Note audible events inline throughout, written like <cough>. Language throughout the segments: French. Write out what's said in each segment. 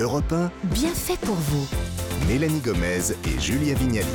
Europe 1, Bien fait pour vous. Mélanie Gomez et Julia Vignali.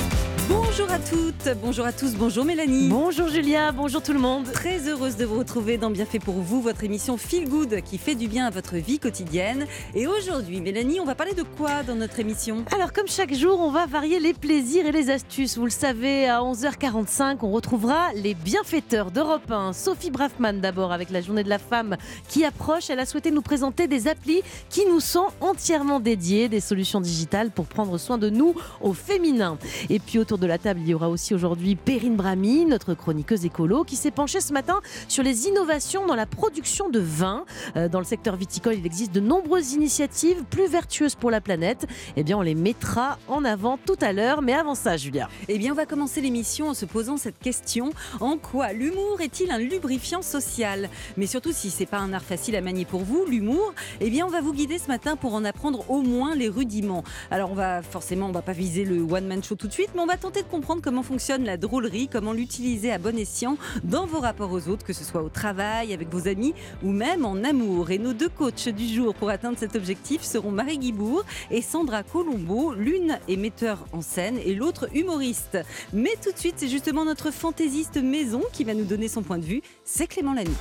Bonjour à toutes, bonjour à tous, bonjour Mélanie. Bonjour Julia, bonjour tout le monde. Très heureuse de vous retrouver dans Bien fait pour vous, votre émission Feel Good qui fait du bien à votre vie quotidienne. Et aujourd'hui, Mélanie, on va parler de quoi dans notre émission? Alors comme chaque jour, on va varier les plaisirs et les astuces. Vous le savez, à 11h45, on retrouvera les bienfaiteurs d'Europe 1. Sophie Braffman d'abord avec la journée de la femme qui approche. Elle a souhaité nous présenter des applis qui nous sont entièrement dédiées, des solutions digitales pour prendre soin de nous au féminin. Et puis autour de la table, il y aura aussi aujourd'hui Perrine Brami, notre chroniqueuse écolo, qui s'est penchée ce matin sur les innovations dans la production de vin. Euh, dans le secteur viticole, il existe de nombreuses initiatives plus vertueuses pour la planète. Eh bien, on les mettra en avant tout à l'heure. Mais avant ça, Julia. Eh bien, on va commencer l'émission en se posant cette question en quoi l'humour est-il un lubrifiant social? Mais surtout, si c'est pas un art facile à manier pour vous, l'humour, eh bien, on va vous guider ce matin pour en apprendre au moins les rudiments. Alors, on va forcément, on va pas viser le one man show tout de suite, mais on va tenter de comprendre comment fonctionne la drôlerie, comment l'utiliser à bon escient dans vos rapports aux autres, que ce soit au travail, avec vos amis ou même en amour. Et nos deux coachs du jour pour atteindre cet objectif seront Marie Guibourg et Sandra Colombo. L'une est metteur en scène et l'autre humoriste. Mais tout de suite, c'est justement notre fantaisiste maison qui va nous donner son point de vue. C'est Clément Lamy.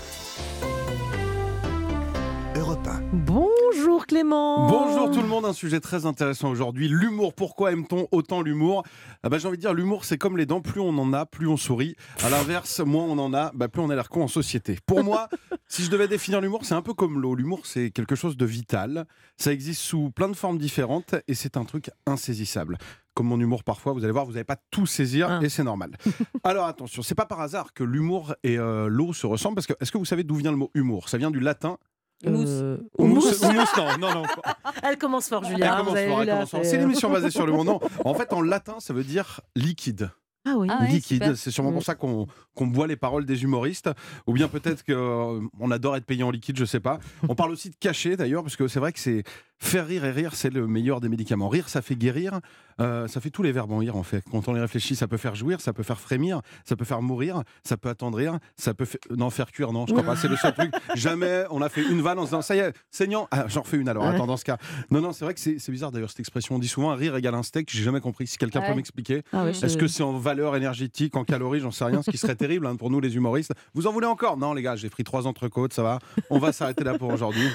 Europe 1. Bonjour Clément. Bonjour tout le monde, un sujet très intéressant aujourd'hui, l'humour. Pourquoi aime-t-on autant l'humour? Ah bah, J'ai envie de dire, l'humour c'est comme les dents, plus on en a, plus on sourit. À l'inverse, moins on en a, bah, plus on a l'air con en société. Pour moi, <laughs> si je devais définir l'humour, c'est un peu comme l'eau. L'humour c'est quelque chose de vital, ça existe sous plein de formes différentes et c'est un truc insaisissable. Comme mon humour parfois, vous allez voir, vous n'allez pas tout saisir Ah. et c'est normal. <laughs> Alors attention, c'est pas par hasard que l'humour et euh, l'eau se ressemblent parce que est-ce que vous savez d'où vient le mot humour? Ça vient du latin. Euh, Houmous, non, non, non. <laughs> Elle commence fort, Elle Julia. commence Vous avez fort, elle commence fort. c'est- l'émission basée sur le <laughs> monde. Non, En fait, en latin, ça veut dire liquide. Ah oui. Ah ouais, liquide. C'est sûrement Mm. pour ça qu'on qu'on boit les paroles des humoristes. Ou bien peut-être qu'on adore être payé en liquide, je sais pas. On parle aussi de cachet d'ailleurs, parce que c'est vrai que c'est faire rire et rire, c'est le meilleur des médicaments. Rire, ça fait guérir. Euh, ça fait tous les verbes en rire en fait. Quand on y réfléchit, ça peut faire jouir, ça peut faire frémir, ça peut faire mourir, ça peut attendrir, ça peut fa- non faire cuire. Non, je crois pas. C'est le seul truc. <laughs> Jamais on a fait une vanne en se disant ça y est, saignant. Ah, j'en refais une alors. Attends, dans ce cas. Non, non, c'est vrai que c'est bizarre d'ailleurs cette expression. On dit souvent rire égale un steak. J'ai jamais compris. Si quelqu'un Ouais. peut m'expliquer. Ah Est-ce que c'est en valeur énergétique, en calories, j'en sais rien, ce qui serait terrible hein, pour nous les humoristes. Vous en voulez encore? Non les gars, j'ai pris trois entrecôtes, ça va. On va s'arrêter là pour aujourd'hui.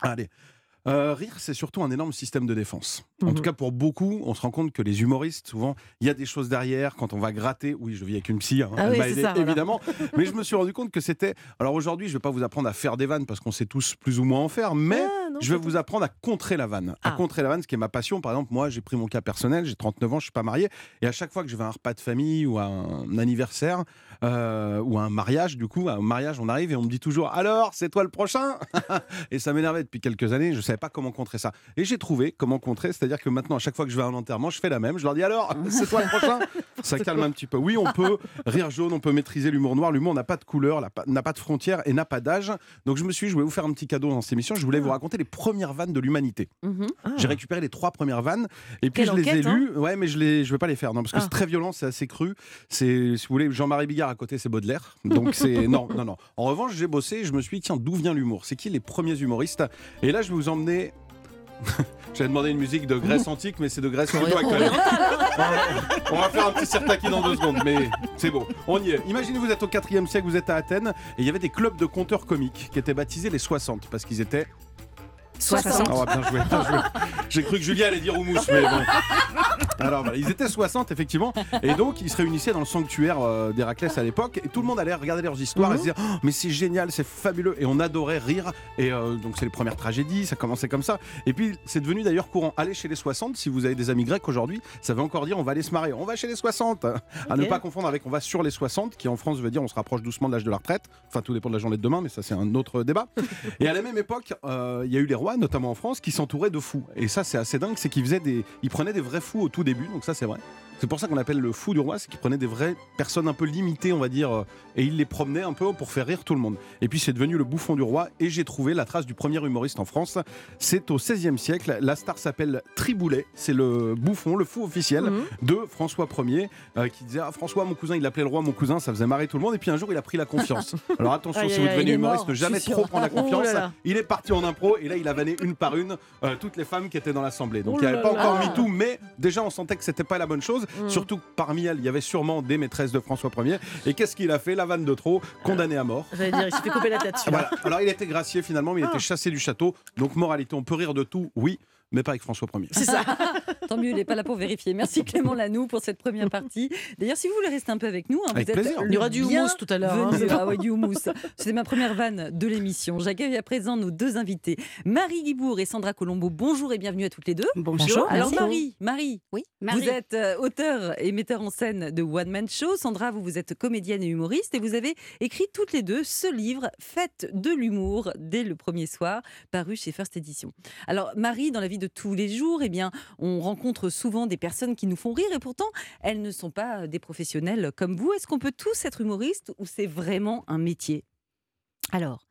Allez. Euh, rire, c'est surtout un énorme système de défense. En Mhm. tout cas, pour beaucoup, on se rend compte que les humoristes, souvent, il y a des choses derrière. Quand on va gratter, oui, je vis avec une psy, hein, Ah elle oui, m'a c'est aidé, ça, voilà. évidemment. <laughs> Mais je me suis rendu compte que c'était. Alors aujourd'hui, je ne vais pas vous apprendre à faire des vannes parce qu'on sait tous plus ou moins en faire, mais Ah, non, je vais vous apprendre à contrer la vanne. À Ah. contrer la vanne, ce qui est ma passion. Par exemple, moi, j'ai pris mon cas personnel, j'ai 39 ans, je suis pas marié. Et à chaque fois que je vais à un repas de famille ou à un anniversaire euh, ou à un mariage, du coup, à un mariage, on arrive et on me dit toujours Alors, c'est toi le prochain? <laughs> Et ça m'énervait depuis quelques années, je ne savais pas comment contrer ça. Et j'ai trouvé comment contrer, c'est-à-dire que maintenant, à chaque fois que je vais à un enterrement, je fais la même. Je leur dis Alors, <laughs> c'est toi le prochain? Ça calme un petit peu. Oui, on peut rire jaune, on peut maîtriser l'humour noir. L'humour n'a pas de couleur, n'a pas- de frontières et n'a pas d'âge. Donc je me suis dit, je voulais vous faire un petit cadeau dans cette émission. Je voulais vous raconter les premières vannes de l'humanité. Mhm. Ah. J'ai récupéré les trois premières vannes et puis Quelle je les ai hein. lues. Ouais, mais je les, je vais pas les faire, non, parce que Ah. c'est très violent, c'est assez cru. C'est, si vous voulez, Jean-Marie Bigard à côté, c'est Baudelaire. Donc <laughs> c'est non, non, non. En revanche, j'ai bossé et je me suis dit, tiens, d'où vient l'humour? C'est qui les premiers humoristes? Et là, je vais vous emmener. <laughs> J'avais demandé une musique de Grèce antique, mais c'est de Grèce plutôt actuelle. On va faire un petit sertaki dans deux secondes, mais c'est beau. On y est. Imaginez, vous êtes au 4e siècle, vous êtes à Athènes, et il y avait des clubs de conteurs comiques qui étaient baptisés les 60, parce qu'ils étaient 60. ah bien joué, bien joué. J'ai cru que Julia allait dire houmous, mais bon. Alors voilà, ils étaient 60 effectivement, et donc ils se réunissaient dans le sanctuaire euh, d'Héraclès à l'époque, et tout le monde allait regarder leurs histoires et se dire Oh, mais c'est génial, c'est fabuleux, et on adorait rire. Et euh, donc c'est les premières tragédies, ça commençait comme ça. Et puis c'est devenu d'ailleurs courant. Aller chez les 60, si vous avez des amis grecs aujourd'hui, ça veut encore dire on va aller se marrer, on va chez les 60. À ne pas confondre avec on va sur les 60, qui en France veut dire on se rapproche doucement de l'âge de la retraite. Enfin tout dépend de la journée de demain, mais ça c'est un autre débat. <laughs> Et à la même époque, euh, il y a eu les rois, notamment en France, qui s'entouraient de fous. Et ça, c'est assez dingue, c'est qu'ils faisaient des, ils prenaient des vrais fous au tout début, donc ça c'est vrai. C'est pour ça qu'on appelle le fou du roi, c'est qu'il prenait des vraies personnes un peu limitées, on va dire, euh, et il les promenait un peu pour faire rire tout le monde. Et puis c'est devenu le bouffon du roi, et j'ai trouvé la trace du premier humoriste en France. C'est au XVIe siècle. La star s'appelle Triboulet, c'est le bouffon, le fou officiel Mhm. de François Ier, euh, qui disait ah, François, mon cousin, il l'appelait le roi, mon cousin, ça faisait marrer tout le monde. Et puis un jour, il a pris la confiance. <laughs> Alors attention, si vous devenez humoriste, ne jamais trop prendre la Oh confiance. là là. Il est parti en impro, et là, il a vanné une par une euh, toutes les femmes qui étaient dans l'assemblée. Donc Oh il n'y avait pas encore mis tout, mais déjà, on sentait que c'était pas la bonne chose. Mm. Surtout que parmi elles, il y avait sûrement des maîtresses de François Ier. Et qu'est-ce qu'il a fait La vanne de trop, condamné à mort. J'allais dire, il s'est fait couper la tête. celui-là. Voilà. Alors il a été gracié finalement, mais il a Ah. été chassé du château. Donc moralité, on peut rire de tout, oui, mais pas avec François Ier. C'est ça. <laughs> Tant mieux, il n'est pas là pour vérifier. Merci Clément Lanoux pour cette première partie. D'ailleurs, si vous voulez rester un peu avec nous, hein, Avec vous êtes plaisir. le Il y aura du houmous tout à l'heure. hein. Ah ouais, du houmous. C'était ma première vanne de l'émission. J'accueille à présent nos deux invités, Marie Guibourg et Sandra Colombo. Bonjour et bienvenue à toutes les deux. Bonjour. Alors merci. Marie, Marie, Oui, vous êtes euh, auteur et metteur en scène de One Man Show. Sandra, vous, vous êtes comédienne et humoriste et vous avez écrit toutes les deux ce livre, Faites de l'humour, dès le premier soir, paru chez First Edition. Alors Marie, dans la vie de tous les jours, eh bien, on rencontre souvent des personnes qui nous font rire et pourtant elles ne sont pas euh, des professionnels comme vous. Est-ce qu'on peut tous être humoriste ou c'est vraiment un métier? Alors,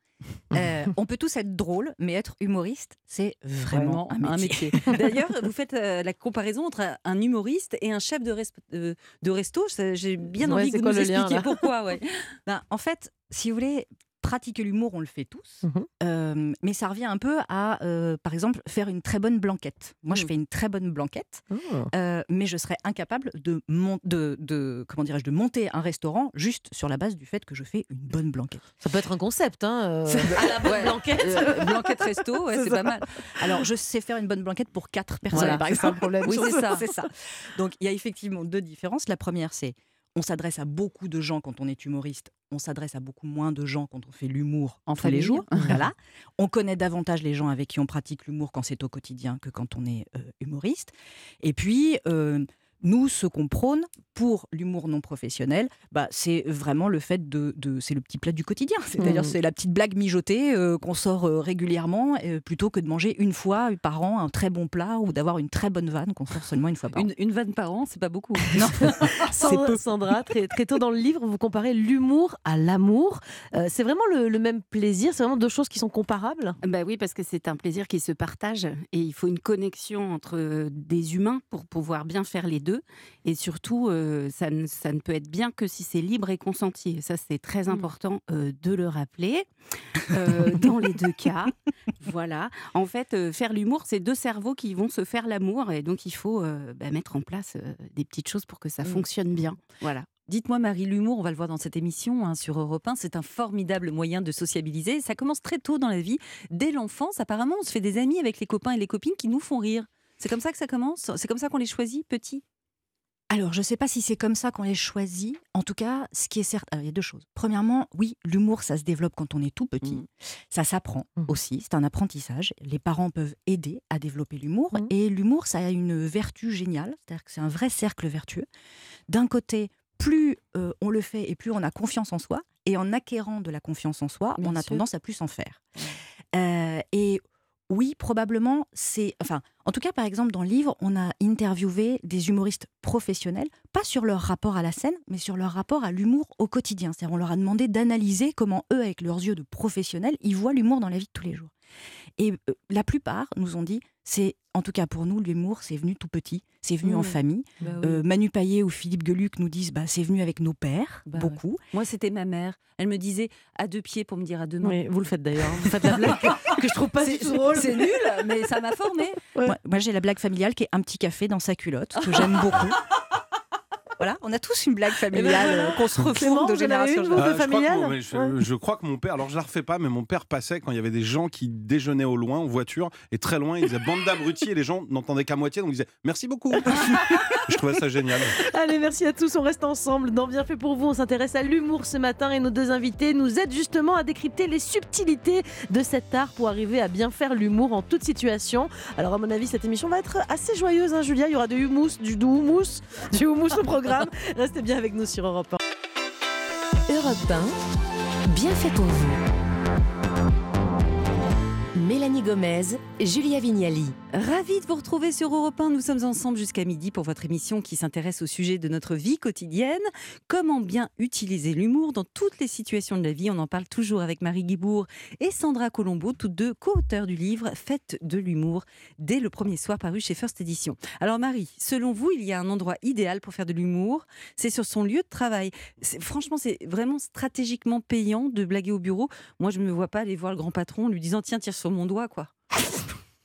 euh, <laughs> on peut tous être drôles, mais être humoriste, c'est vraiment, un métier. D'ailleurs, vous faites euh, la comparaison entre un- humoriste et un chef de, res- euh, de resto. J'ai bien Ouais, envie que vous nous expliquiez pourquoi. Ouais. <laughs> Ben, en fait, si vous voulez, pratiquer l'humour, on le fait tous. Mhm. Euh, mais ça revient un peu à, euh, par exemple, faire une très bonne blanquette. Moi, je Mm. fais une très bonne blanquette, Oh. euh, mais je serais incapable de, mon- de, de, comment dirais-je, de monter un restaurant juste sur la base du fait que je fais une bonne blanquette. Ça peut être un concept, hein. euh, <laughs> à la bonne Ouais. blanquette. Euh, blanquette resto, ouais, <laughs> C'est pas mal. Alors, je sais faire une bonne blanquette pour quatre personnes, Voilà, par c'est ça le exemple. problème. Oui, <laughs> c'est ça. c'est ça. Donc, il y a effectivement deux différences. La première, c'est on s'adresse à beaucoup de gens quand on est humoriste. On s'adresse à beaucoup moins de gens quand on fait l'humour En tous famille. les jours. voilà. <laughs> On connaît davantage les gens avec qui on pratique l'humour quand c'est au quotidien que quand on est euh, humoriste. Et puis, euh, nous, ce qu'on prône pour l'humour non professionnel, bah, c'est vraiment le fait de, de- c'est le petit plat du quotidien. <laughs> C'est-à-dire, Mhm. c'est la petite blague mijotée euh, qu'on sort euh, régulièrement, euh, plutôt que de manger une fois par an un très bon plat ou d'avoir une très bonne vanne qu'on sort seulement une fois par an. Une, une vanne par an, c'est pas beaucoup. <laughs> Non. Sandra, <laughs> Sandra, très, très tôt dans le livre, vous comparez l'humour à l'amour. Euh, c'est vraiment le, le même plaisir C'est vraiment deux choses qui sont comparables? Bah oui, parce que c'est un plaisir qui se partage et il faut une connexion entre des humains pour pouvoir bien faire les deux. Et surtout, euh, ça, ne, ça ne peut être bien que si c'est libre et consenti. Et ça, c'est très important euh, de le rappeler <laughs> euh, dans les deux cas. Voilà. En fait, faire l'humour, c'est deux cerveaux qui vont se faire l'amour. Et donc, il faut bah, mettre en place des petites choses pour que ça Mm. fonctionne bien. Voilà. Dites-moi, Marie, l'humour, on va le voir dans cette émission hein, sur Europe 1, c'est un formidable moyen de sociabiliser. Ça commence très tôt dans la vie. Dès l'enfance, apparemment, on se fait des amis avec les copains et les copines qui nous font rire. C'est comme ça que ça commence? C'est comme ça qu'on les choisit, petits? Alors, je ne sais pas si c'est comme ça qu'on les choisit. En tout cas, ce qui est certain, il y a deux choses. Premièrement, oui, l'humour, ça se développe quand on est tout petit. Mhm. Ça s'apprend Mhm. aussi. C'est un apprentissage. Les parents peuvent aider à développer l'humour. Mhm. Et l'humour, ça a une vertu géniale. C'est-à-dire que c'est un vrai cercle vertueux. D'un côté, plus euh, on le fait et plus on a confiance en soi. Et en acquérant de la confiance en soi, Bien on a sûr. tendance à plus en faire. Euh, et oui, probablement, c'est. Enfin, en tout cas, par exemple, dans le livre, on a interviewé des humoristes professionnels, pas sur leur rapport à la scène, mais sur leur rapport à l'humour au quotidien. C'est-à-dire, on leur a demandé d'analyser comment eux, avec leurs yeux de professionnels, ils voient l'humour dans la vie de tous les jours. Et euh, la plupart nous ont dit, c'est, en tout cas pour nous, l'humour, c'est venu tout petit, c'est venu en Mmh. famille. Bah Euh, Manu Payet ou Philippe Gueluc nous disent, bah, c'est venu avec nos pères, Bah ouais. beaucoup. Moi, c'était ma mère. Elle me disait à deux pieds pour me dire à deux mains. Oui, vous le faites d'ailleurs. hein. Vous faites la <laughs> blague que, que je trouve pas du tout drôle. C'est nul, mais ça m'a formé. Ouais. Moi, moi, j'ai la blague familiale qui est un petit café dans sa culotte, que j'aime beaucoup. <laughs> Voilà, on a tous une blague familiale voilà. euh, qu'on se refourgue de génération en une, génération. Ah, de je, crois que mon, mais je, Ouais. je crois que mon père, alors je la refais pas, mais mon père passait quand il y avait des gens qui déjeunaient au loin en voiture et très loin, il disait bande d'abrutis et les gens n'entendaient qu'à moitié, donc ils disaient merci beaucoup. <laughs> je trouvais ça génial. Allez, merci à tous. On reste ensemble. Dans Bien fait pour vous, on s'intéresse à l'humour ce matin et nos deux invités nous aident justement à décrypter les subtilités de cet art pour arriver à bien faire l'humour en toute situation. Alors, à mon avis, cette émission va être assez joyeuse, hein, Julia. Il y aura du humus, du, du houmous, du houmous au programme. Restez bien avec nous sur Europe 1. Europe 1, bien fait pour vous. Mélanie Gomez, Julia Vignali. Ravi de vous retrouver sur Europe 1. Nous sommes ensemble jusqu'à midi pour votre émission qui s'intéresse au sujet de notre vie quotidienne. Comment bien utiliser l'humour dans toutes les situations de la vie? On en parle toujours avec Marie Guibourg et Sandra Colombo, toutes deux co-auteurs du livre Faites de l'humour dès le premier soir paru chez First Edition. Alors Marie, selon vous, il y a un endroit idéal pour faire de l'humour? C'est sur son lieu de travail. Franchement, c'est vraiment stratégiquement payant de blaguer au bureau. Moi, je ne me vois pas aller voir le grand patron lui disant tiens, tire sur mon doigt, quoi.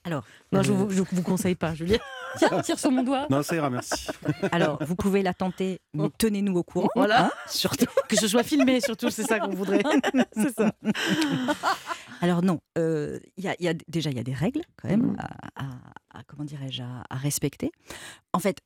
Alors, non, je ne vous, vous, conseille pas, Julien. <laughs> Tiens, tire sur mon doigt. Non, ça ira, merci. Alors, vous pouvez la tenter, mais tenez-nous au courant. Voilà, hein. surtout. <laughs> Que ce soit filmé, surtout, c'est ça qu'on voudrait. <laughs> c'est ça. Alors, non, euh, y a, y a, déjà, il y a des règles, quand même, à, à, comment dirais-je, à, respecter. En fait,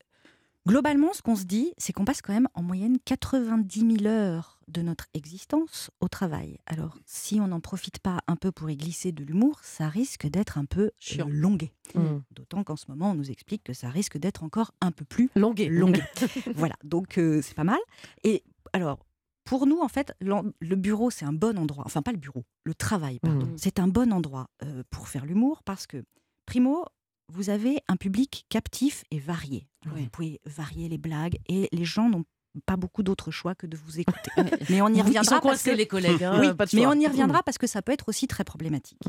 globalement, ce qu'on se dit, c'est qu'on passe quand même en moyenne 90 000 heures de notre existence au travail. Alors, si on n'en profite pas un peu pour y glisser de l'humour, ça risque d'être un peu longué. Mmh. D'autant qu'en ce moment, on nous explique que ça risque d'être encore un peu plus longué. longué. <laughs> voilà, donc euh, c'est pas mal. Et alors, pour nous, en fait, le bureau, c'est un bon endroit. Enfin, pas le bureau, le travail, pardon. Mmh. C'est un bon endroit euh, pour faire l'humour parce que, primo, vous avez un public captif et varié. Vous pouvez varier les blagues et les gens n'ont pas beaucoup d'autres choix que de vous <laughs> écouter. mais on y reviendra parce que les collègues, hein, oui, mais on y reviendra parce que ça peut être aussi très problématique.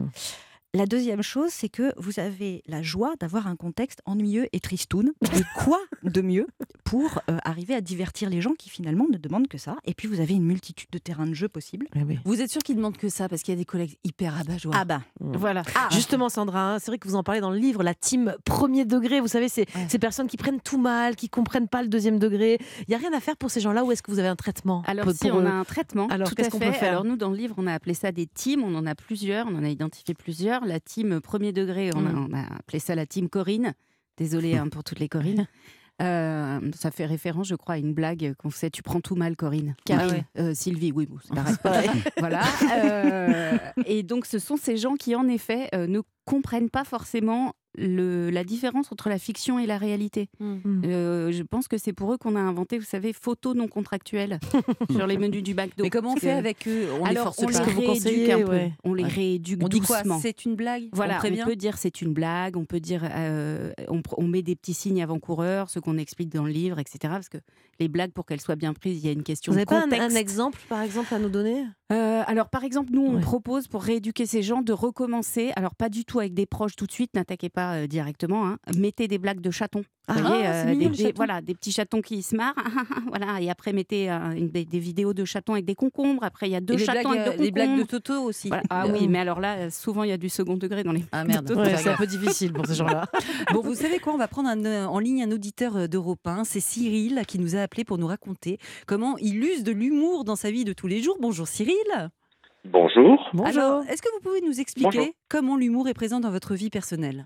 La deuxième chose, c'est que vous avez la joie d'avoir un contexte ennuyeux et tristoun. Et quoi de mieux pour euh, arriver à divertir les gens qui finalement ne demandent que ça? Et puis vous avez une multitude de terrains de jeu possibles. Eh vous êtes sûr qu'ils demandent que ça Parce qu'il y a des collègues hyper abat Ah bah mmh. voilà. Ah. Justement, Sandra, hein, c'est vrai que vous en parlez dans le livre, la team premier degré. Vous savez, c'est ces personnes qui prennent tout mal, qui comprennent pas le deuxième degré. Il y a rien à faire pour ces gens-là. Ou est-ce que vous avez un traitement Alors si on a un traitement, alors qu'est-ce qu'on peut faire? Alors nous, dans le livre, on a appelé ça des teams. On en a plusieurs. On en a identifié plusieurs la team premier degré, mm. on a, appelé ça la team Corinne. Désolée hein, pour toutes les Corinnes. <laughs> Euh, ça fait référence, je crois, à une blague qu'on sait Tu prends tout mal, Corinne. Ah euh, Sylvie, oui, bon, c'est pareil. <laughs> voilà. Euh, et donc, ce sont ces gens qui, en effet, ne comprennent pas forcément le, la différence entre la fiction et la réalité. Mmh. Mmh. Euh, je pense que c'est pour eux qu'on a inventé, vous savez, photos non contractuelles <laughs> sur les menus du McDo. Mais comment on fait avec eux? On Alors, les on les rééduque un peu. On les rééduque on dit doucement. C'est une blague? Voilà, on, peut dire c'est une blague, on peut dire euh, on, met des petits signes avant-coureurs, ce qu'on explique dans le livre, etc. Parce que les blagues, pour qu'elles soient bien prises, il y a une question vous de contexte. Vous n'avez pas un, exemple, par exemple, à nous donner? Euh, Alors, par exemple, nous, on propose pour rééduquer ces gens de recommencer. Alors, pas du tout avec des proches tout de suite, n'attaquez pas directement Hein. mettez des blagues de chatons. Ah, euh, des, voilà, des petits chatons qui se marrent. <laughs> voilà, et après, mettez euh, des, vidéos de chatons avec des concombres. Après, il y a deux chatons avec des, euh, blagues de Toto aussi. Ah oui, mais alors là, souvent, il y a du second degré dans les. Ah merde, c'est un peu difficile pour ces gens-là. <laughs> bon, vous savez quoi? On va prendre en ligne un auditeur d'Europe 1. C'est Cyril qui nous a appelé pour nous raconter comment il use de l'humour dans sa vie de tous les jours. Bonjour Cyril. Bonjour. Bonjour. est-ce que vous pouvez nous expliquer comment l'humour est présent dans votre vie personnelle?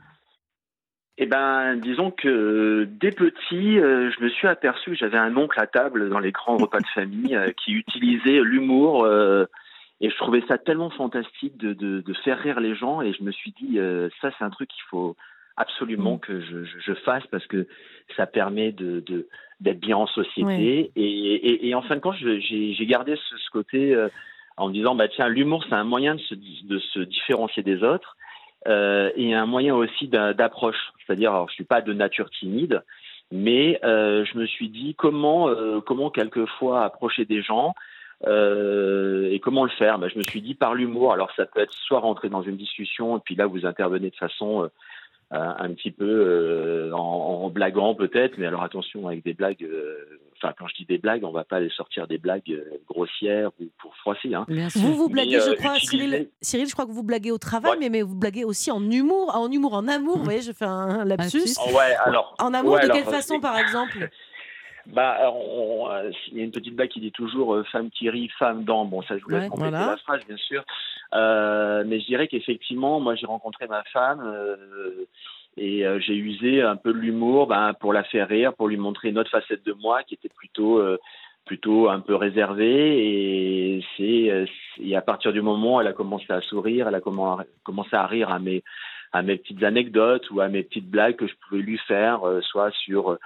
Eh ben, disons que dès petit, euh, je me suis aperçu que j'avais un oncle à table dans les grands repas de famille euh, qui utilisait l'humour euh, et je trouvais ça tellement fantastique de, de, de, faire rire les gens et je me suis dit ça c'est un truc qu'il faut absolument mm. que je, je, fasse parce que ça permet de d'être bien en société. Et, et, et, en fin de compte j'ai gardé ce, ce côté en me disant bah tiens l'humour c'est un moyen de se, de se différencier des autres euh, et un moyen aussi d'approche. C'est-à-dire, alors je suis pas de nature timide, mais euh, je me suis dit comment euh, comment quelquefois approcher des gens euh, et comment le faire. Ben, je me suis dit par l'humour. Alors ça peut être soit rentrer dans une discussion et puis là vous intervenez de façon euh, un petit peu euh, en, en, blaguant peut-être, mais alors attention avec des blagues. Euh, enfin, quand je dis des blagues, on va pas aller sortir des blagues euh, grossières ou pour froisser. Hein. Vous vous blaguez, je crois, Cyril, Cyril, je crois que vous blaguez au travail, mais, mais vous blaguez aussi en humour, en humour, en amour. Vous voyez, je fais un lapsus. Ouais, alors. En amour, de quelle façon, par exemple? Bah, il y a une petite blague qui dit toujours femme qui rit, femme dans. Bon, ça je vous laisse compléter la phrase, bien sûr. Euh, mais je dirais qu'effectivement, moi j'ai rencontré ma femme euh, et euh, j'ai usé un peu de l'humour ben, pour la faire rire, pour lui montrer une autre facette de moi qui était plutôt plutôt un peu réservée et c'est et à partir du moment où elle a commencé à sourire, elle a commencé à rire à mes à mes petites anecdotes ou à mes petites blagues que je pouvais lui faire, soit sur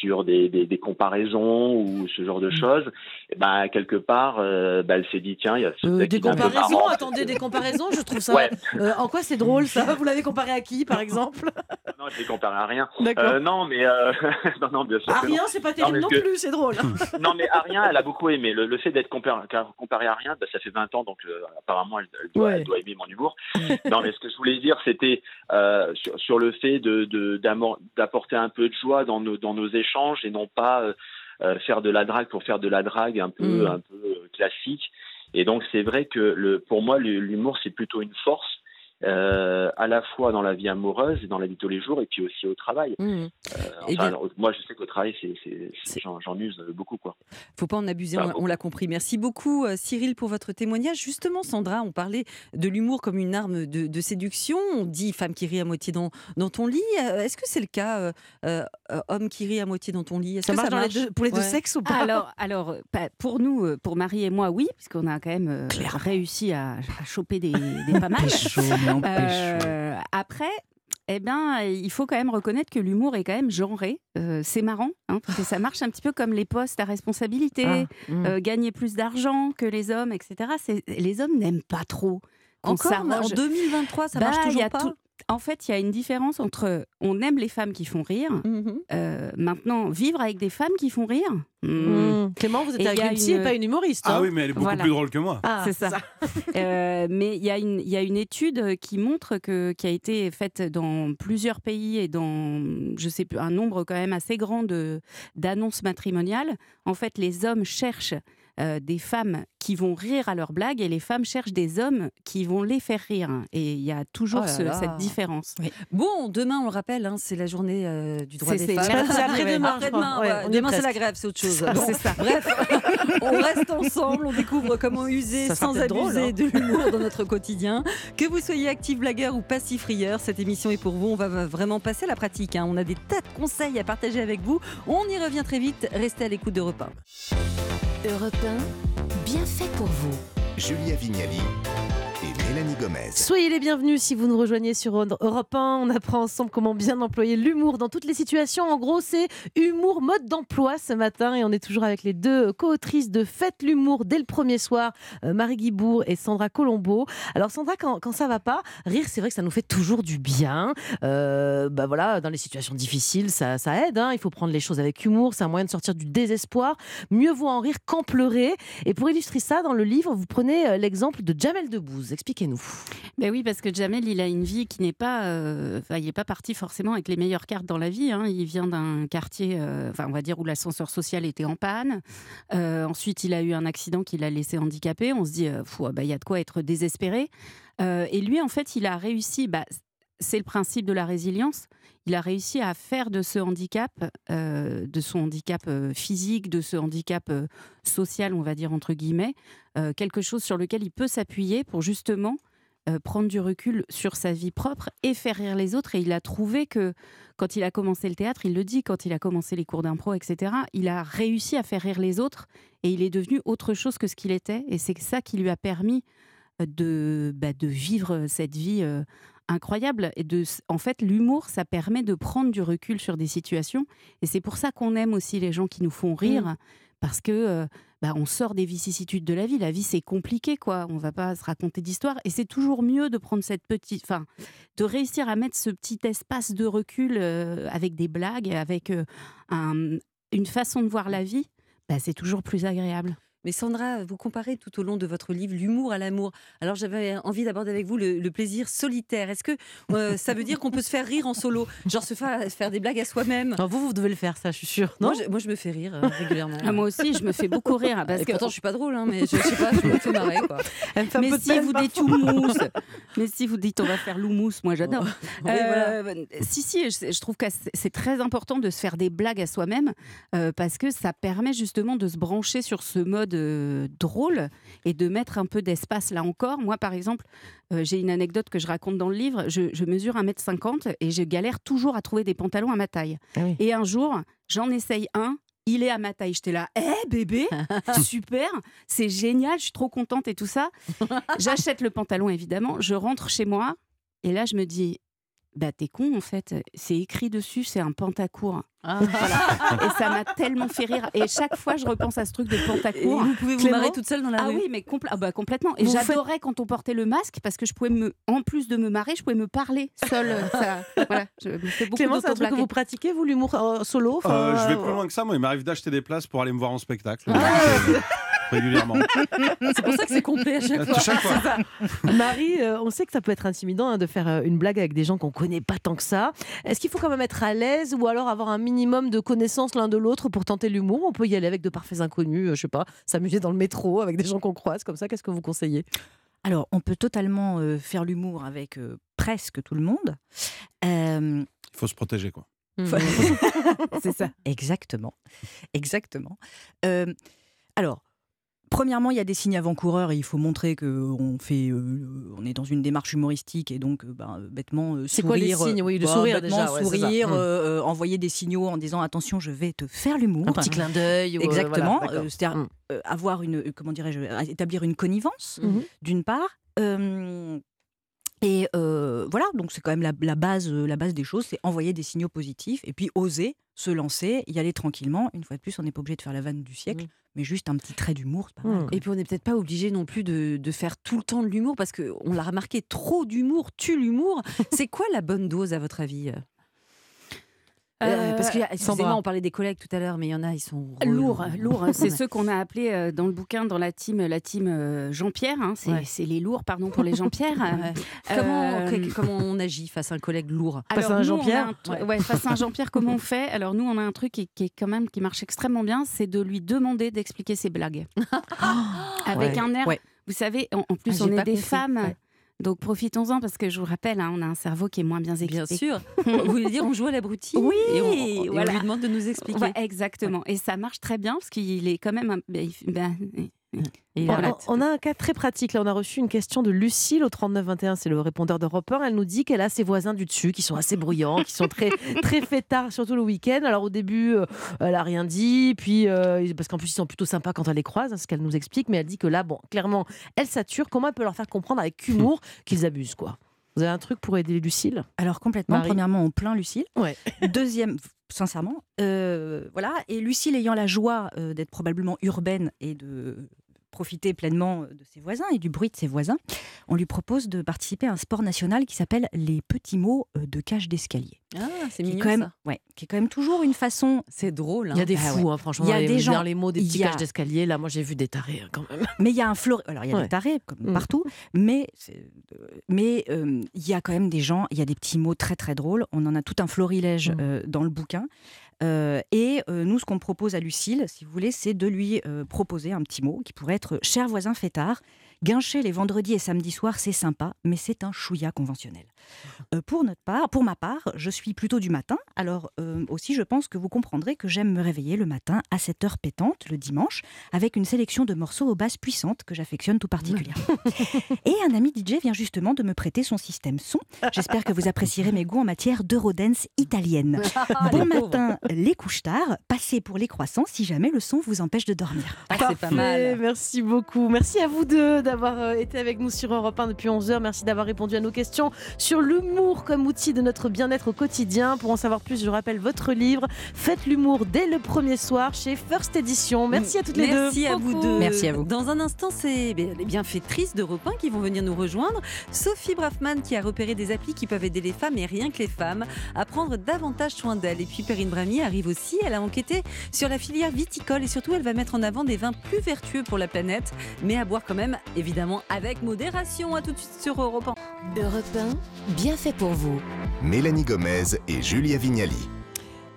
sur des, des, des comparaisons ou ce genre de choses, et ben quelque part, euh, bah, elle s'est dit tiens, il y a ce Euh, des comparaisons, marrant. attendez, des comparaisons, je trouve ça. Ouais. Euh, en quoi c'est drôle ça? <laughs> Vous l'avez comparé à qui par exemple? Non, je l'ai comparé à rien. D'accord. Euh, non, mais euh, <laughs> non, non, bien sûr. À rien, c'est pas terrible non, que- plus, c'est drôle. <laughs> Non, mais à rien, elle a beaucoup aimé. Le, le fait d'être comparé, comparé à rien, bah, ça fait 20 ans, donc euh, apparemment, elle, elle doit, Ouais. elle doit aimer mon humour. non, mais ce que je voulais dire, c'était euh, sur, sur le fait de, de- d'apporter un peu de joie dans nos, dans nos échanges et non pas euh, euh, faire de la drague pour faire de la drague un peu, Mm. un peu euh, classique. Et donc, c'est vrai que le, pour moi, l'humour, c'est plutôt une force. Euh, à la fois dans la vie amoureuse et dans la vie de tous les jours et puis aussi au travail. Mmh. Euh, Eh enfin, bien- moi, je sais qu'au travail, j'en, use beaucoup. Quoi. Faut pas en abuser, on, l'a- on l'a compris. Merci beaucoup euh, Cyril pour votre témoignage. Justement, Sandra, on parlait de l'humour comme une arme de, de séduction. On dit femme qui rit à moitié dans, dans ton lit. Est-ce que c'est le cas, euh, euh, euh, homme qui rit à moitié dans ton lit? Est-ce Ça que marche, les marche? deux- pour les deux sexes ou pas? Alors, pour nous, pour Marie et moi, oui, puisqu'on a quand même euh, réussi à, à choper des, des pas mal. Euh, après, eh ben, il faut quand même reconnaître que l'humour est quand même genré. Euh, c'est marrant, hein, parce que ça marche un petit peu comme les postes à responsabilité, Ah, euh, gagner plus d'argent que les hommes, etc. Les hommes n'aiment pas trop. Encore? en s'arrange. 2023, ça Bah, marche y toujours a pas? tout- En fait, il y a une différence entre on aime les femmes qui font rire. Mhm. euh, maintenant, vivre avec des femmes qui font rire, hmm, Mmh. Clément, vous êtes une une- et pas une humoriste. Ah hein oui, mais elle est beaucoup Voilà. plus drôle que moi. Ah, c'est ça. <laughs> Euh, mais il y, a une- il y a une étude qui montre que qui a été faite dans plusieurs pays et dans je sais plus un nombre quand même assez grand de d'annonces matrimoniales. En fait, les hommes cherchent euh, des femmes qui vont rire à leurs blagues et les femmes cherchent des hommes qui vont les faire rire. Et il y a toujours Oh là ce- là. cette différence. Bon, demain, on le rappelle, hein, c'est la journée euh, du droit des femmes. c'est après-demain. <laughs> Ouais, ouais. Demain, c'est la grève, c'est autre chose. Bon, c'est ça. Bref, on reste ensemble, on découvre comment user Ça sans abuser drôle, hein. de l'humour dans notre quotidien. Que vous soyez actif blagueur ou passif rieur, cette émission est pour vous. On va vraiment passer à la pratique. hein. On a des tas de conseils à partager avec vous. On y revient très vite. Restez à l'écoute de repas. Europe 1, bien fait pour vous. Julia Vignali Soyez les bienvenus si vous nous rejoignez sur Europe 1. On apprend ensemble comment bien employer l'humour dans toutes les situations. En gros, c'est humour mode d'emploi ce matin. Et on est toujours avec les deux co-autrices de Faites l'humour dès le premier soir, euh, Marie Guibourg et Sandra Colombo. Alors Sandra, quand, quand ça va pas, rire, c'est vrai que ça nous fait toujours du bien. Euh, bah voilà, dans les situations difficiles, ça, ça aide. hein. Il faut prendre les choses avec humour. C'est un moyen de sortir du désespoir. Mieux vaut en rire qu'en pleurer. Et pour illustrer ça, dans le livre, vous prenez euh, l'exemple de Jamel Debbouze. Expliquez-nous. Ben oui, parce que Jamel, il a une vie qui n'est pas, euh, il n'est pas parti forcément avec les meilleures cartes dans la vie. hein. Il vient d'un quartier, euh, enfin, on va dire où l'ascenseur social était en panne. Euh, ensuite, il a eu un accident qui l'a laissé handicapé. On se dit, euh, Fou, bah, il y a de quoi être désespéré. Et lui, en fait, il a réussi. Bah, c'est le principe de la résilience. Il a réussi à faire de ce handicap, euh, de son handicap euh, physique, de ce handicap euh, social, on va dire entre guillemets, quelque chose sur lequel il peut s'appuyer pour justement prendre du recul sur sa vie propre et faire rire les autres. Et il a trouvé que quand il a commencé le théâtre, il le dit, quand il a commencé les cours d'impro, etc., il a réussi à faire rire les autres et il est devenu autre chose que ce qu'il était. Et c'est ça qui lui a permis de, bah, de vivre cette vie incroyable. Et de, en fait, l'humour, ça permet de prendre du recul sur des situations. Et c'est pour ça qu'on aime aussi les gens qui nous font rire. Parce que euh, bah, on sort des vicissitudes de la vie. La vie, c'est compliqué, quoi. On va pas se raconter d'histoire. Et c'est toujours mieux de prendre cette petite, enfin, de réussir à mettre ce petit espace de recul euh, avec des blagues, avec euh, un- une façon de voir la vie. Bah, c'est toujours plus agréable. Mais Sandra, vous comparez tout au long de votre livre l'humour à l'amour. Alors j'avais envie d'aborder avec vous le, le plaisir solitaire. Est-ce que euh, ça veut dire qu'on peut se faire rire en solo Genre se faire, faire des blagues à soi-même? Non, vous, vous devez le faire, ça, je suis sûre. Non? moi je, moi, je me fais rire euh, régulièrement. Ah, moi aussi, je me fais beaucoup rire. Parce Et que pourtant, je suis pas drôle, hein, mais je, je sais pas, je me fais marrer. Quoi. <laughs> Mais si vous dites houmous, mais si vous dites on va faire l'houmous, moi j'adore. <laughs> Voilà. Euh, Si, si, je, je trouve que c'est- c'est très important de se faire des blagues à soi-même euh, parce que ça permet justement de se brancher sur ce mode drôle et de mettre un peu d'espace là encore. Moi, par exemple, euh, j'ai une anecdote que je raconte dans le livre. Je, je mesure 1m50 et je galère toujours à trouver des pantalons à ma taille. Ah oui. Et un jour, j'en essaye un. Il est à ma taille. J'étais là, eh bébé, <laughs> super, c'est génial, je suis trop contente et tout ça. J'achète le pantalon évidemment, je rentre chez moi et là je me dis, bah t'es con en fait, c'est écrit dessus, c'est un pantacourt. <laughs> Voilà. Et ça m'a tellement fait rire. Et chaque fois, je repense à ce truc de Et Pantacourt. vous pouvez vous Clément marrer toute seule dans la Ah rue. oui, mais compl- ah bah, complètement. Et j'adorais quand on portait le masque parce que je pouvais me, en plus de me marrer, je pouvais me parler seule. <laughs> Ça, voilà, je me fais beaucoup Clément, c'est un truc que vous pratiquez, vous, l'humour euh, solo? Euh, je vais euh, plus loin que ça. Moi, il m'arrive d'acheter des places pour aller me voir en spectacle. Ah. <laughs> Régulièrement. <laughs> C'est pour ça que c'est complet à chaque À fois. chaque fois. <laughs> Marie, euh, on sait que ça peut être intimidant hein, de faire euh, une blague avec des gens qu'on connaît pas tant que ça. Est-ce qu'il faut quand même être à l'aise ou alors avoir un minimum de connaissances l'un de l'autre pour tenter l'humour? On peut y aller avec de parfaits inconnus, euh, je sais pas, s'amuser dans le métro avec des gens qu'on croise comme ça. Qu'est-ce que vous conseillez? Alors, on peut totalement euh, faire l'humour avec euh, presque tout le monde. Euh, Il faut se protéger, quoi. <laughs> c'est ça. Exactement. Exactement. Euh, alors, premièrement, il y a des signes avant-coureurs et il faut montrer qu'on fait, euh, on est dans une démarche humoristique et donc, euh, euh, bêtement, euh, C'est quoi les signes? Oui, le bah, sourire bêtement déjà, ouais, sourire, Mm. euh, euh, envoyer des signaux en disant attention, je vais te faire l'humour. Un petit clin d'œil euh, Exactement. voilà, euh, C'est-à-dire Mm. euh, avoir une, euh, comment dirais-je, euh, établir une connivence Mhm. d'une part. Euh, et euh, voilà, donc c'est quand même la, la base, euh, la base des choses, c'est envoyer des signaux positifs et puis oser se lancer, y aller tranquillement. Une fois de plus, on n'est pas obligé de faire la vanne du siècle, mais juste un petit trait d'humour. Mhm. Et puis on n'est peut-être pas obligé non plus de, de faire tout le temps de l'humour parce qu'on l'a remarqué, trop d'humour tue l'humour. C'est quoi la bonne dose à votre avis Euh, Parce que, excusez-moi, Sandra. on parlait des collègues tout à l'heure, mais il y en a, ils sont Lourd, relous. lourd. <laughs> C'est ceux qu'on a appelés euh, dans le bouquin, dans la team, la team euh, Jean-Pierre. hein. c'est Ouais. les lourds, pardon pour les <laughs> Jean-Pierre. Ouais. Comment, Euh, on agit face à un collègue lourd? Face à un Jean-Pierre? Ouais. ouais, face à un <laughs> Jean-Pierre, comment on fait? Alors nous, on a un truc qui, qui est quand même qui marche extrêmement bien, c'est de lui demander d'expliquer ses blagues avec Ouais. un air. Ouais. Vous savez, en, en plus, Ah, on est des compris. femmes. Ouais. Donc profitons-en parce que je vous rappelle, hein, on a un cerveau qui est moins bien équipé. Bien sûr. <laughs> Vous voulez dire, on joue à l'abruti Oui, et on, et on voilà. lui demande de nous expliquer. Ouais, exactement. Et ça marche très bien parce qu'il est quand même. Un... ben, ben, Et on a un cas très pratique. Là, on a reçu une question de Lucille au 3921, c'est le répondeur d'Europe 1. Elle nous dit qu'elle a ses voisins du dessus qui sont assez bruyants, qui sont très, <laughs> très fêtards, surtout le week-end. Alors, au début, euh, elle a rien dit, puis euh, parce qu'en plus, ils sont plutôt sympas quand elle les croise, hein, ce qu'elle nous explique. Mais elle dit que là, bon, clairement, elle sature. Comment elle peut leur faire comprendre avec humour <laughs> qu'ils abusent, quoi? Vous avez un truc pour aider Lucille? Alors complètement, Marie? premièrement, on plaint Lucille. Ouais. <laughs> Deuxième, sincèrement, euh, voilà. Et Lucille ayant la joie euh, d'être probablement urbaine et de profiter pleinement de ses voisins et du bruit de ses voisins, on lui propose de participer à un sport national qui s'appelle les petits mots euh, de cage d'escalier. Ah, c'est mignon quand même, ça. ouais, qui est quand même toujours une façon. C'est drôle. Il y a des Ah fous, hein, franchement. Il y a des gens- dans les mots des petits a- cages d'escalier. Là, moi, j'ai vu des tarés hein, quand même. <laughs> Mais il y a un fleur. Alors il y a Ouais. des tarés comme Mm. partout, mais euh, mais euh, il y a quand même des gens. Il y a des petits mots très très drôles. On en a tout un florilège Mm. euh, dans le bouquin. Euh, et euh, nous, ce qu'on propose à Lucille, si vous voulez, c'est de lui euh, proposer un petit mot qui pourrait être cher voisin fêtard. Guincher les vendredis et samedis soirs, c'est sympa, mais c'est un chouïa conventionnel. Euh, pour notre part, pour ma part, je suis plutôt du matin. Alors euh, aussi, je pense que vous comprendrez que j'aime me réveiller le matin à cette heure pétante, le dimanche, avec une sélection de morceaux aux basses puissantes que j'affectionne tout particulièrement. <laughs> et un ami DJ vient justement de me prêter son système son. J'espère que vous apprécierez mes goûts en matière d'eurodance italienne. <laughs> Bon matin, les couches tard, passez pour les croissants si jamais le son vous empêche de dormir. Ah, c'est pas mal. Merci beaucoup. Merci à vous deux d'avoir euh, été avec nous sur Europe 1 depuis 11h. Merci d'avoir répondu à nos questions sur l'humour comme outil de notre bien-être au quotidien. Pour en savoir plus, je rappelle votre livre Faites l'humour dès le premier soir chez First Edition. Merci à toutes les deux. Merci à vous deux. Merci à vous. Dans un instant, c'est ben, les bienfaitrices d'Europe 1 qui vont venir nous rejoindre. Sophie Braffman qui a repéré des applis qui peuvent aider les femmes et rien que les femmes à prendre davantage soin d'elles. Et puis Perrine Brami arrive aussi. Elle a enquêté sur la filière viticole et surtout elle va mettre en avant des vins plus vertueux pour la planète, mais à boire quand même évidemment avec modération. À tout de suite sur Europe 1. Europe 1, bien fait pour vous. Mélanie Gomez et Julia Vignali.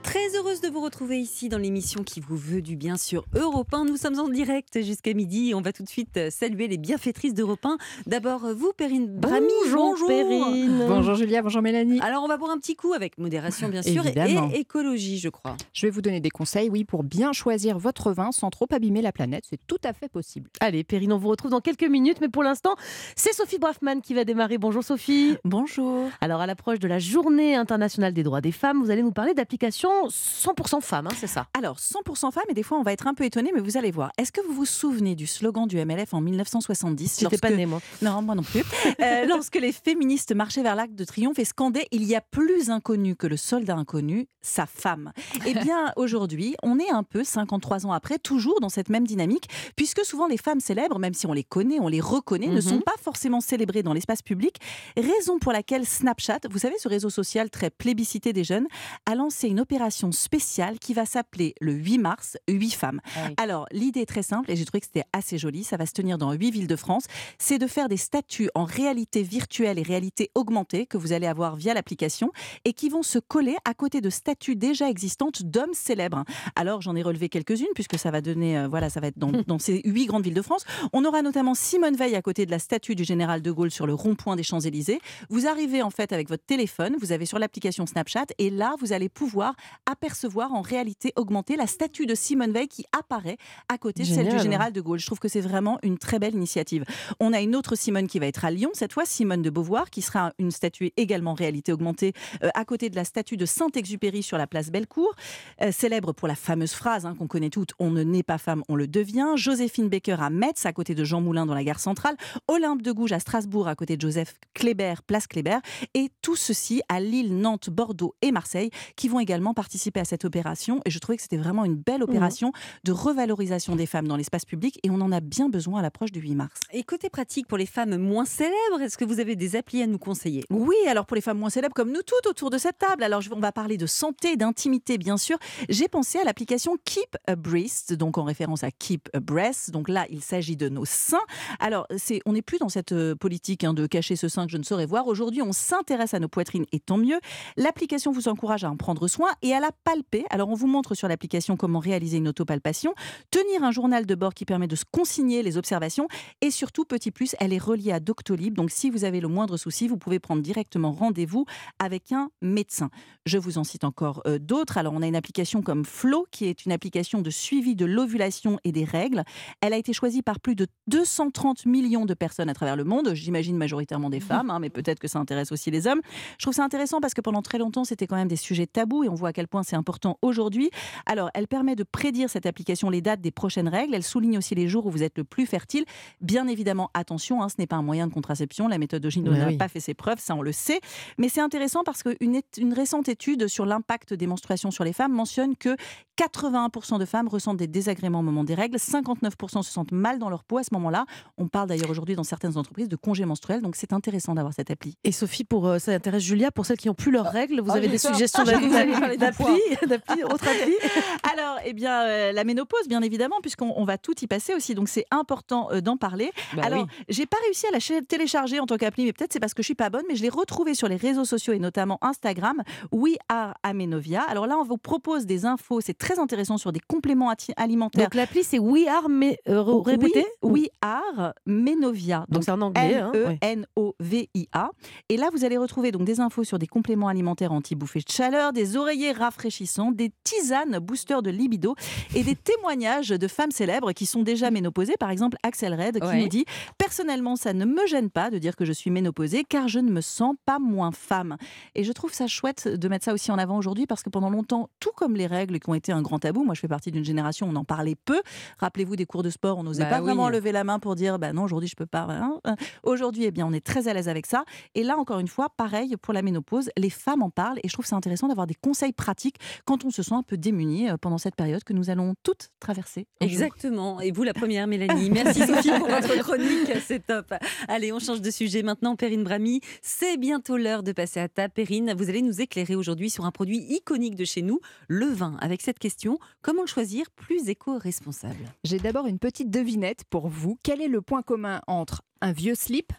Très heureuse de vous retrouver ici dans l'émission qui vous veut du bien sur Europe 1. Nous sommes en direct jusqu'à midi. On va tout de suite euh, saluer les bienfaitrices d'Europe 1. D'abord, euh, vous, Perrine Brami. Bonjour, Perrine. Bonjour Julia, bonjour Mélanie. Alors, on va boire un petit coup avec modération, bien sûr, Évidemment. et écologie, je crois. Je vais vous donner des conseils, oui, pour bien choisir votre vin sans trop abîmer la planète. C'est tout à fait possible. Allez, Perrine, on vous retrouve dans quelques minutes, mais pour l'instant, c'est Sophie Braffman qui va démarrer. Bonjour Sophie. Bonjour. Alors, à l'approche de la Journée internationale des droits des femmes, vous allez nous parler d'applications 100% femmes, hein, c'est ça Alors, 100% femmes, et des fois on va être un peu étonné, mais vous allez voir. Est-ce que vous vous souvenez du slogan du MLF en 1970 J'étais pas née, moi. Non, moi non plus. Euh, <laughs> lorsque les féministes marchaient vers l'Arc de Triomphe et scandaient Il y a plus inconnu que le soldat inconnu, sa femme. <laughs> Eh bien, aujourd'hui, on est un peu, 53 ans après, toujours dans cette même dynamique, puisque souvent les femmes célèbres, même si on les connaît, on les reconnaît, ne Mhm. sont pas forcément célébrées dans l'espace public. Raison pour laquelle Snapchat, vous savez, ce réseau social très plébiscité des jeunes, a lancé une opération spéciale qui va s'appeler le 8 mars, 8 femmes. Alors, l'idée est très simple et j'ai trouvé que c'était assez joli. Ça va se tenir dans huit villes de France. C'est de faire des statues en réalité virtuelle et réalité augmentée que vous allez avoir via l'application et qui vont se coller à côté de statues déjà existantes d'hommes célèbres. Alors, j'en ai relevé quelques-unes puisque ça va donner, euh, voilà, ça va être dans, <laughs> dans ces huit grandes villes de France. On aura notamment Simone Veil à côté de la statue du général de Gaulle sur le rond-point des Champs-Élysées. Vous arrivez en fait avec votre téléphone, vous avez sur l'application Snapchat et là, vous allez pouvoir apercevoir en réalité augmentée la statue de Simone Veil qui apparaît à côté de celle du général de Gaulle. Je trouve que c'est vraiment une très belle initiative. On a une autre Simone qui va être à Lyon, cette fois Simone de Beauvoir, qui sera une statue également réalité augmentée euh, à côté de la statue de Saint-Exupéry sur la place Bellecour, euh, célèbre pour la fameuse phrase hein, qu'on connaît toutes On ne naît pas femme, on le devient. Joséphine Baker à Metz, à côté de Jean Moulin dans la gare centrale. Olympe de Gouges à Strasbourg, à côté de Joseph Kléber, place Kléber. Et tout ceci à Lille, Nantes, Bordeaux et Marseille, qui vont également participer à cette opération. Et je trouvais que c'était vraiment une belle opération de revalorisation des femmes dans l'espace public. Et on en a bien besoin à l'approche du 8 mars. Et côté pratique pour les femmes moins célèbres, est-ce que vous avez des applis à nous conseiller? Oui, alors pour les femmes moins célèbres comme nous toutes autour de cette table, alors on va parler de santé, d'intimité bien sûr. J'ai pensé à l'application Keep a Breast, donc en référence à Keep a Breast. Donc là, il s'agit de nos seins. Alors c'est, on n'est plus dans cette euh, politique hein, de cacher ce sein que je ne saurais voir. Aujourd'hui, on s'intéresse à nos poitrines et tant mieux. L'application vous encourage à en prendre soin et à la palper. Alors on vous montre sur l'application comment réaliser une autopalpation, tenir un journal de bord qui permet de se consigner les observations et surtout, petit plus, elle est reliée à Doctolib. Donc, si vous avez le moindre souci, vous pouvez prendre directement rendez-vous avec un médecin. Je vous en cite encore euh, d'autres. Alors, on a une application comme Flow, qui est une application de suivi de l'ovulation et des règles. Elle a été choisie par plus de 230 millions de personnes à travers le monde. J'imagine majoritairement des femmes, hein, mais peut-être que ça intéresse aussi les hommes. Je trouve ça intéressant parce que pendant très longtemps, c'était quand même des sujets tabous et on voit à quel point c'est important aujourd'hui. Alors, elle permet de prédire cette application les dates des prochaines règles. Elle souligne aussi les jours où vous êtes le plus fertile. Bien évidemment, attention, hein, ce n'est pas un moyen de contraception. La méthode Ogino n'a oui. pas fait ses preuves, ça on le sait. Mais c'est intéressant parce qu'une une récente étude sur l'impact des menstruations sur les femmes mentionne que 81% de femmes ressentent des désagréments au moment des règles, 59% se sentent mal dans leur peau à ce moment-là. On parle d'ailleurs aujourd'hui dans certaines entreprises de congés menstruels, donc c'est intéressant d'avoir cette appli. Et Sophie, pour euh, ça intéresse Julia, pour celles qui n'ont plus leurs règles, vous ah, avez des suggestions <laughs> d'appli, du <laughs> d'appli, autre appli <laughs> Alors, eh bien, euh, la ménopause, bien évidemment, puisqu'on on va tout y passer aussi, donc c'est important euh, d'en parler. Bah Alors, oui. j'ai pas réussi à la ch- télécharger en tant qu'appli, mais peut-être c'est parce que je suis pas bonne, mais je l'ai retrouvée sur les réseaux sociaux et notamment Instagram. We are Amenovia. Alors là, on vous propose des infos, c'est très intéressant sur des compléments alimentaires. Donc l'appli, c'est We Are, mais euh, répétez Oui, We are Menovia. Donc c'est en anglais. hein, ouais. M-E-N-O-V-I-A. Et là, vous allez retrouver donc des infos sur des compléments alimentaires anti-bouffées de chaleur, des oreillers rafraîchissants, des tisanes boosters de libido et des témoignages de femmes célèbres qui sont déjà ménopausées. Par exemple, Axel Red qui Ouais. nous dit Personnellement, ça ne me gêne pas de dire que je suis ménopausée car je ne me sens pas moins femme. Et je trouve ça chouette de mettre ça aussi en avant aujourd'hui parce que pendant longtemps, tout comme les règles qui ont été un grand tabou, moi je fais partie d'une génération où on en parlait peu. Rappelez-vous des cours de sport, on n'osait Bah pas oui. vraiment lever la main pour dire bah non, aujourd'hui je peux pas. hein. Aujourd'hui, eh bien, on est très à l'aise avec ça. Et là, encore une fois, pareil pour la ménopause, les femmes en parlent et je trouve ça intéressant d'avoir des conseils pratiques quand on se sent un peu démuni euh, pendant cette période que nous allons toutes traverser. jour. Exactement. Et vous, la <laughs> première, Mélanie. Merci Sophie pour votre chronique. C'est top. Allez, on change de sujet maintenant. Perrine Brami, c'est bientôt l'heure de passer à table. Perrine, vous allez nous éclairer aujourd'hui sur un produit iconique de chez nous, le vin. Avec cette question, comment le choisir plus éco-responsable? J'ai d'abord une petite devinette pour vous. Quel est le point commun entre un vieux slip?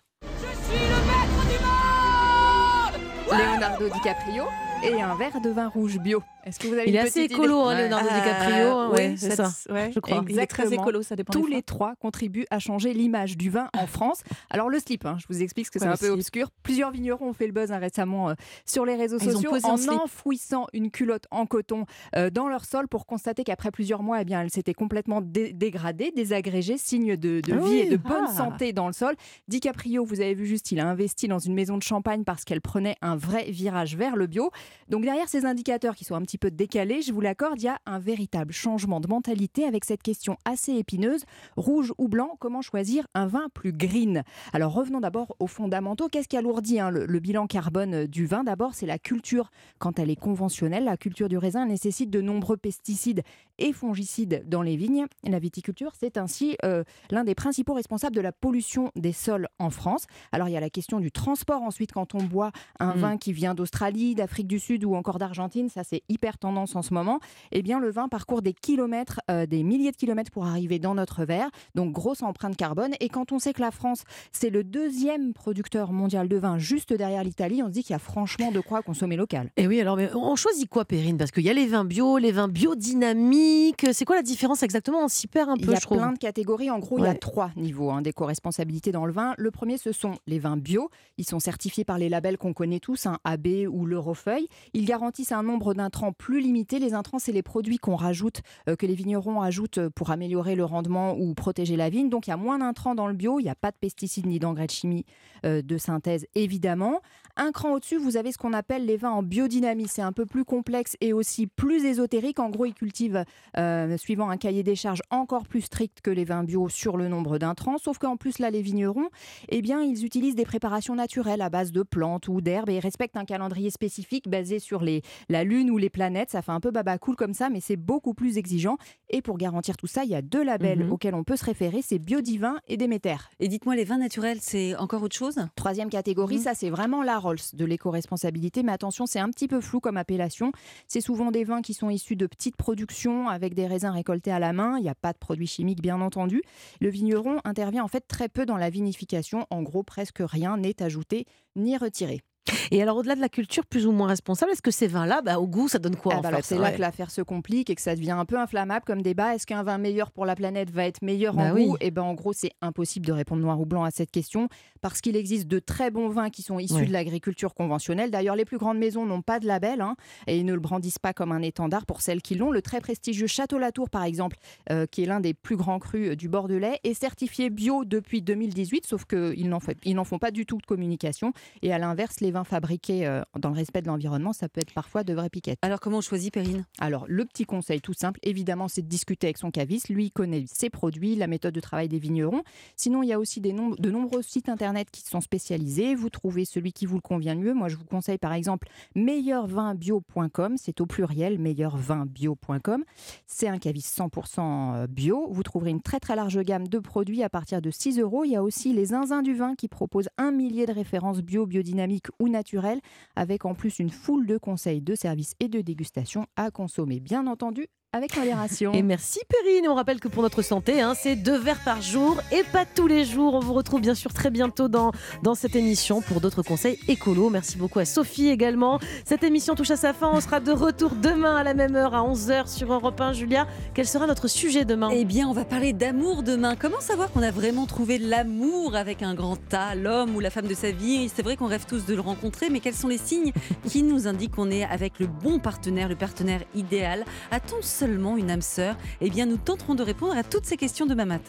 Leonardo DiCaprio et un verre de vin rouge bio. Est-ce que vous avez Il une est assez écolo, hein, idée Leonardo Euh, DiCaprio. hein, ouais, oui, c'est ça- ouais, je crois. Il est très Exactement. écolo, ça dépend Tous les trois contribuent à changer l'image du vin en France. Alors le slip, hein, je vous explique parce que c'est un peu slip obscur. Plusieurs vignerons ont fait le buzz hein, récemment euh, sur les réseaux Ils ont sociaux en en slip. enfouissant une culotte en coton euh, dans leur sol pour constater qu'après plusieurs mois, eh bien, elle s'était complètement dé- dégradée, désagrégée, signe de, de Ah vie oui, et de bonne ah. santé dans le sol. DiCaprio, vous avez vu juste, il a investi dans une maison de champagne parce qu'elle prenait un vrai virage vers le bio. Donc derrière ces indicateurs qui sont un petit petit peu décalé, je vous l'accorde, il y a un véritable changement de mentalité avec cette question assez épineuse, rouge ou blanc, comment choisir un vin plus green? Alors revenons d'abord aux fondamentaux. Qu'est-ce qui alourdit hein, le, le bilan carbone du vin? D'abord, c'est la culture. Quand elle est conventionnelle, la culture du raisin nécessite de nombreux pesticides et fongicides dans les vignes. La viticulture, c'est ainsi euh, l'un des principaux responsables de la pollution des sols en France. Alors il y a la question du transport ensuite quand on boit un Mm. vin qui vient d'Australie, d'Afrique du Sud ou encore d'Argentine, ça c'est hyper tendance en ce moment. Eh bien le vin parcourt des kilomètres, euh, des milliers de kilomètres pour arriver dans notre verre, donc grosse empreinte carbone. Et quand on sait que la France c'est le deuxième producteur mondial de vin juste derrière l'Italie, on se dit qu'il y a franchement de quoi consommer local. Et oui, alors mais on choisit quoi, Perrine? Parce qu'il y a les vins bio, les vins biodynamiques. C'est quoi la différence exactement On s'y perd un Il peu, y a je trouve. plein de catégories. En gros, il y a trois niveaux hein, d'éco-responsabilité dans le vin. Le premier, ce sont les vins bio. Ils sont certifiés par les labels qu'on connaît tous, un AB ou l'Eurofeuille. Ils garantissent un nombre d'intrants plus limité. Les intrants, c'est les produits qu'on rajoute, euh, que les vignerons ajoutent pour améliorer le rendement ou protéger la vigne. Donc, il y a moins d'intrants dans le bio. Il n'y a pas de pesticides ni d'engrais de chimie euh, de synthèse, évidemment. Un cran au-dessus, vous avez ce qu'on appelle les vins en biodynamie. C'est un peu plus complexe et aussi plus ésotérique. En gros, ils cultivent, euh, suivant un cahier des charges encore plus strict que les vins bio sur le nombre d'intrants. Sauf qu'en plus, là, les vignerons, eh bien, ils utilisent des préparations naturelles à base de plantes ou d'herbes et ils respectent un calendrier spécifique basé sur les, la Lune ou les planètes. Ça fait un peu baba cool comme ça, mais c'est beaucoup plus exigeant. Et pour garantir tout ça, il y a deux labels Mhm. auxquels on peut se référer c'est Biodivin et Déméter. Et dites-moi, les vins naturels, c'est encore autre chose? Troisième catégorie, Mhm. ça c'est vraiment la Rolls de l'éco-responsabilité, mais attention, c'est un petit peu flou comme appellation. C'est souvent des vins qui sont issus de petites productions avec des raisins récoltés à la main. Il n'y a pas de produits chimiques, bien entendu. Le vigneron intervient en fait très peu dans la vinification. En gros, presque rien n'est ajouté ni retiré. Et alors, au-delà de la culture plus ou moins responsable, est-ce que ces vins-là, bah, au goût, ça donne quoi en fait alors, c'est là que l'affaire se complique et que ça devient un peu inflammable comme débat. Est-ce qu'un vin meilleur pour la planète va être meilleur Bah en oui. goût? Et ben en gros, c'est impossible de répondre noir ou blanc à cette question parce qu'il existe de très bons vins qui sont issus de l'agriculture conventionnelle. D'ailleurs, les plus grandes maisons n'ont pas de label hein, et ils ne le brandissent pas comme un étendard pour celles qui l'ont. Le très prestigieux Château Latour, par exemple, euh, qui est l'un des plus grands crus euh, du Bordelais, est certifié bio depuis 2018, sauf qu'ils n'en font pas du tout de communication. Et à l'inverse, les vins fabriqués euh, dans le respect de l'environnement, ça peut être parfois de vraies piquettes. Alors, comment on choisit, Perrine? Alors, le petit conseil tout simple, évidemment, c'est de discuter avec son caviste. Lui, il connaît ses produits, la méthode de travail des vignerons. Sinon, il y a aussi des nom- de nombreux sites internet qui sont spécialisés. Vous trouvez celui qui vous le convient le mieux. Moi, je vous conseille par exemple meilleurvinbio.com. C'est au pluriel, meilleurvinbio.com. C'est un caviste 100% bio. Vous trouverez une très très large gamme de produits à partir de 6 euros. Il y a aussi les Zinzins du vin qui proposent un millier de références bio, biodynamiques ou naturelles, avec en plus une foule de conseils de services et de dégustation à consommer, bien entendu, avec modération. Et merci Perrine. On rappelle que pour notre santé, hein, c'est deux verres par jour et pas tous les jours. On vous retrouve bien sûr très bientôt dans, dans cette émission pour d'autres conseils écolos. Merci beaucoup à Sophie également. Cette émission touche à sa fin. On sera de retour demain à la même heure, à 11h sur Europe 1. Julia, quel sera notre sujet demain? Eh bien, on va parler d'amour demain. Comment savoir qu'on a vraiment trouvé l'amour avec un grand A, l'homme ou la femme de sa vie? C'est vrai qu'on rêve tous de le rencontrer, mais quels sont les signes qui nous indiquent qu'on est avec le bon partenaire, le partenaire idéal? A-t-on seulement une âme sœur Eh bien, nous tenterons de répondre à toutes ces questions demain matin.